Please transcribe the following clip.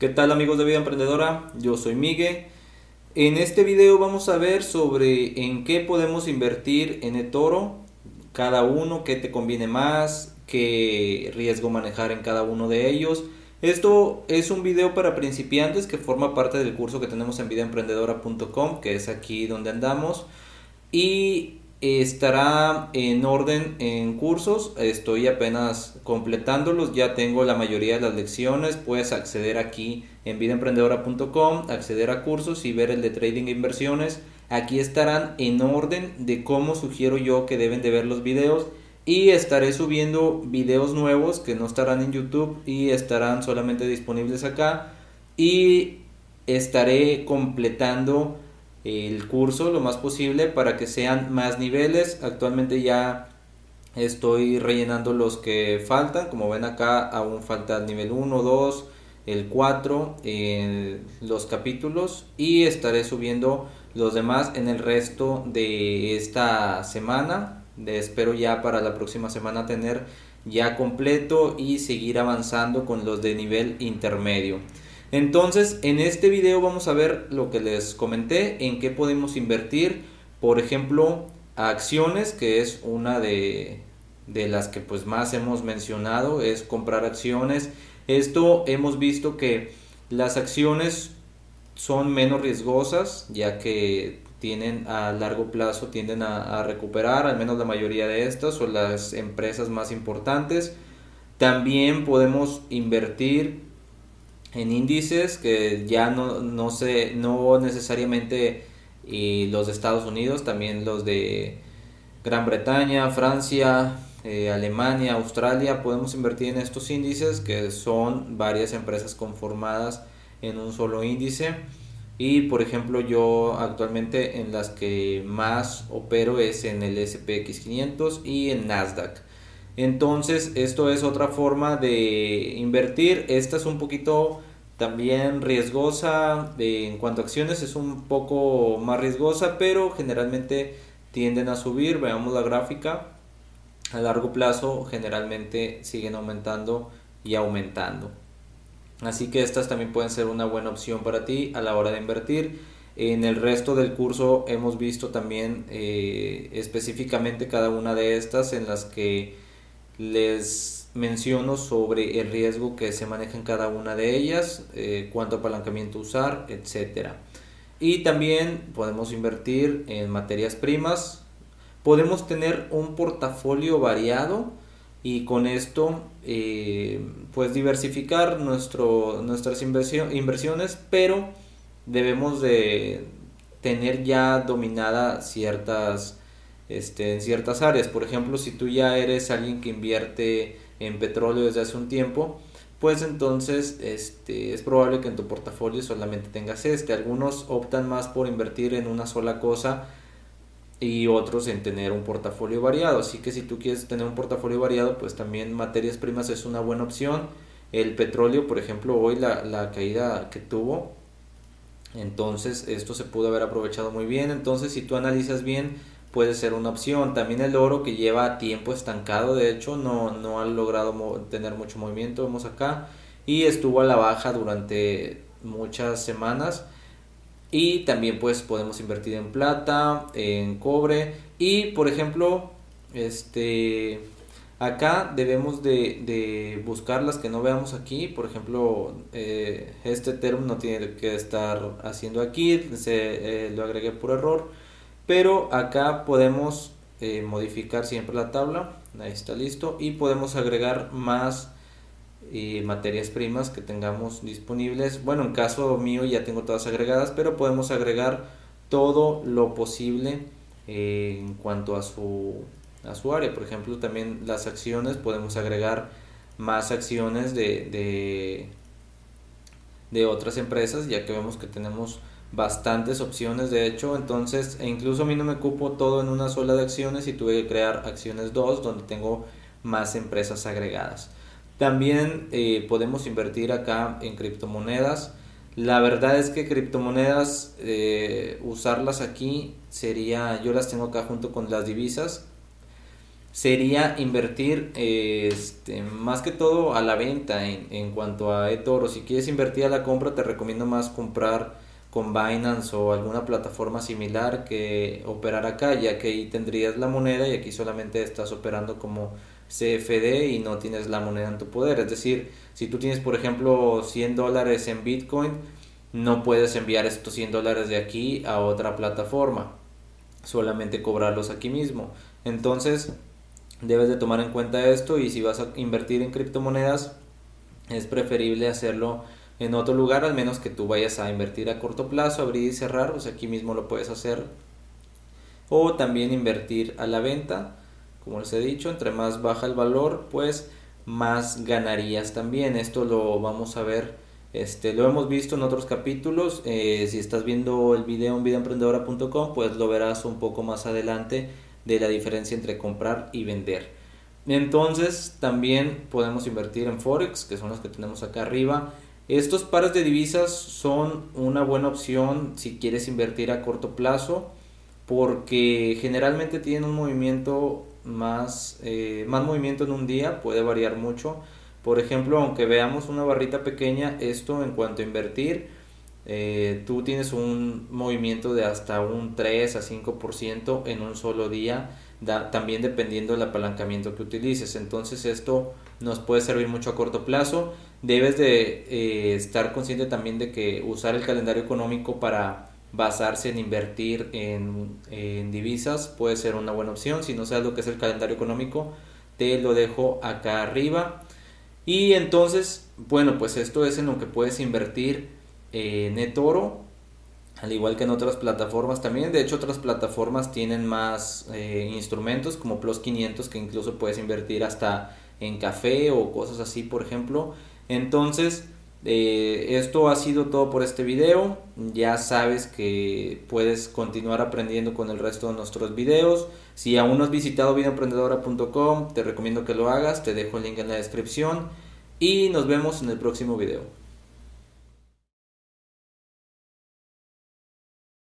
¿Qué tal amigos de Vida Emprendedora? Yo soy Miguel. En este video vamos a ver sobre en qué podemos invertir en eToro, cada uno, qué te conviene más, qué riesgo manejar en cada uno de ellos. Esto es un video para principiantes que forma parte del curso que tenemos en vidaemprendedora.com, que es aquí donde andamos. Y estará en orden en cursos. Estoy apenas completándolos. Ya tengo la mayoría de las lecciones. Puedes acceder aquí en vidaemprendedora.com, acceder a cursos y ver el de trading e inversiones. Aquí estarán en orden de cómo sugiero yo que deben de ver los videos. Y estaré subiendo videos nuevos que no estarán en YouTube y estarán solamente disponibles acá. Y estaré completando el curso lo más posible para que sean más niveles. Actualmente ya estoy rellenando los que faltan. Como ven acá aún falta el nivel 1, 2, el 4 en los capítulos y estaré subiendo los demás en el resto de esta semana. espero ya para la próxima semana tener ya completo y seguir avanzando con los de nivel intermedio. Entonces, en este video vamos a ver lo que les comenté, en qué podemos invertir, por ejemplo, acciones, que es una de, de las que pues más hemos mencionado, es comprar acciones. Esto hemos visto que las acciones son menos riesgosas, ya que tienen a largo plazo, tienden a, a recuperar, al menos la mayoría de estas, son las empresas más importantes. También podemos invertir en índices que ya no, no sé, no necesariamente los de Estados Unidos, también los de Gran Bretaña, Francia, eh, Alemania, Australia, podemos invertir en estos índices que son varias empresas conformadas en un solo índice. Y por ejemplo yo actualmente en las que más opero es en el SPX 500 y en Nasdaq. Entonces, esto es otra forma de invertir. Esta es un poquito también riesgosa. en cuanto a acciones es un poco más riesgosa, pero generalmente tienden a subir. Veamos la gráfica. A largo plazo generalmente siguen aumentando y aumentando. Así que estas también pueden ser una buena opción para ti a la hora de invertir. En el resto del curso hemos visto también eh, específicamente cada una de estas en las que les menciono sobre el riesgo que se maneja en cada una de ellas, eh, cuánto apalancamiento usar, etcétera. Y también podemos invertir en materias primas. Podemos tener un portafolio variado y con esto eh, pues diversificar nuestro, nuestras inversiones, pero debemos de tener ya dominada ciertas este, en ciertas áreas. Por ejemplo, si tú ya eres alguien que invierte en petróleo desde hace un tiempo, pues entonces este, es probable que en tu portafolio solamente tengas este. Algunos optan más por invertir en una sola cosa y otros en tener un portafolio variado. Así que si tú quieres tener un portafolio variado, pues también materias primas es una buena opción. El petróleo, por ejemplo, hoy la, la caída que tuvo, entonces esto se pudo haber aprovechado muy bien. Entonces si tú analizas bien, puede ser una opción. También el oro que lleva tiempo estancado, de hecho no, no ha logrado tener mucho movimiento, vemos acá, y estuvo a la baja durante muchas semanas. Y también pues podemos invertir en plata, en cobre y por ejemplo, este acá debemos de, buscar las que no veamos aquí. Por ejemplo, eh, este término no tiene que estar haciendo aquí, se, eh, lo agregué por error pero acá podemos eh, modificar siempre la tabla. Ahí está listo. Y podemos agregar más eh, materias primas que tengamos disponibles. Bueno en caso mío ya tengo todas agregadas pero podemos agregar todo lo posible eh, en cuanto a su a su área. Por ejemplo también las acciones podemos agregar más acciones de, de, de otras empresas ya que vemos que tenemos bastantes opciones de hecho entonces e incluso a mí no me cupo todo en una sola de acciones y tuve que crear acciones 2 donde tengo más empresas agregadas también eh, podemos invertir acá en criptomonedas la verdad es que criptomonedas eh, usarlas aquí sería yo las tengo acá junto con las divisas sería invertir este, más que todo a la venta en, en cuanto a eToro. Si quieres invertir a la compra, te recomiendo más comprar con Binance o alguna plataforma similar que operar acá, ya que ahí tendrías la moneda y aquí solamente estás operando como CFD y no tienes la moneda en tu poder. Es decir, si tú tienes, por ejemplo, 100 dólares en Bitcoin, no puedes enviar estos 100 dólares de aquí a otra plataforma, solamente cobrarlos aquí mismo. Entonces, debes de tomar en cuenta esto y si vas a invertir en criptomonedas, es preferible hacerlo en otro lugar, al menos que tú vayas a invertir a corto plazo, abrir y cerrar, pues aquí mismo lo puedes hacer. O también invertir a la venta, como les he dicho, entre más baja el valor, pues más ganarías también. Esto lo vamos a ver, este, lo hemos visto en otros capítulos. Eh, si estás viendo el video en videoemprendedora.com, pues lo verás un poco más adelante de la diferencia entre comprar y vender. Entonces también podemos invertir en Forex, que son los que tenemos acá arriba. Estos pares de divisas son una buena opción si quieres invertir a corto plazo porque generalmente tienen un movimiento más, eh, más movimiento en un día, puede variar mucho. Por ejemplo, aunque veamos una barrita pequeña, esto en cuanto a invertir, eh, tú tienes un movimiento de hasta un 3 a 5% en un solo día, también dependiendo del apalancamiento que utilices. Entonces esto nos puede servir mucho a corto plazo debes de eh, estar consciente también de que usar el calendario económico para basarse en invertir en, divisas puede ser una buena opción. Si no sabes lo que es el calendario económico, te lo dejo acá arriba. Y entonces, bueno, pues esto es en lo que puedes invertir en eToro, al igual que en otras plataformas también. De hecho, otras plataformas tienen más eh, instrumentos como Plus 500 que incluso puedes invertir hasta en café o cosas así, por ejemplo. Entonces, eh, esto ha sido todo por este video. Ya sabes que puedes continuar aprendiendo con el resto de nuestros videos. Si aún no has visitado videoemprendedora.com, te recomiendo que lo hagas. Te dejo el link en la descripción. Y nos vemos en el próximo video.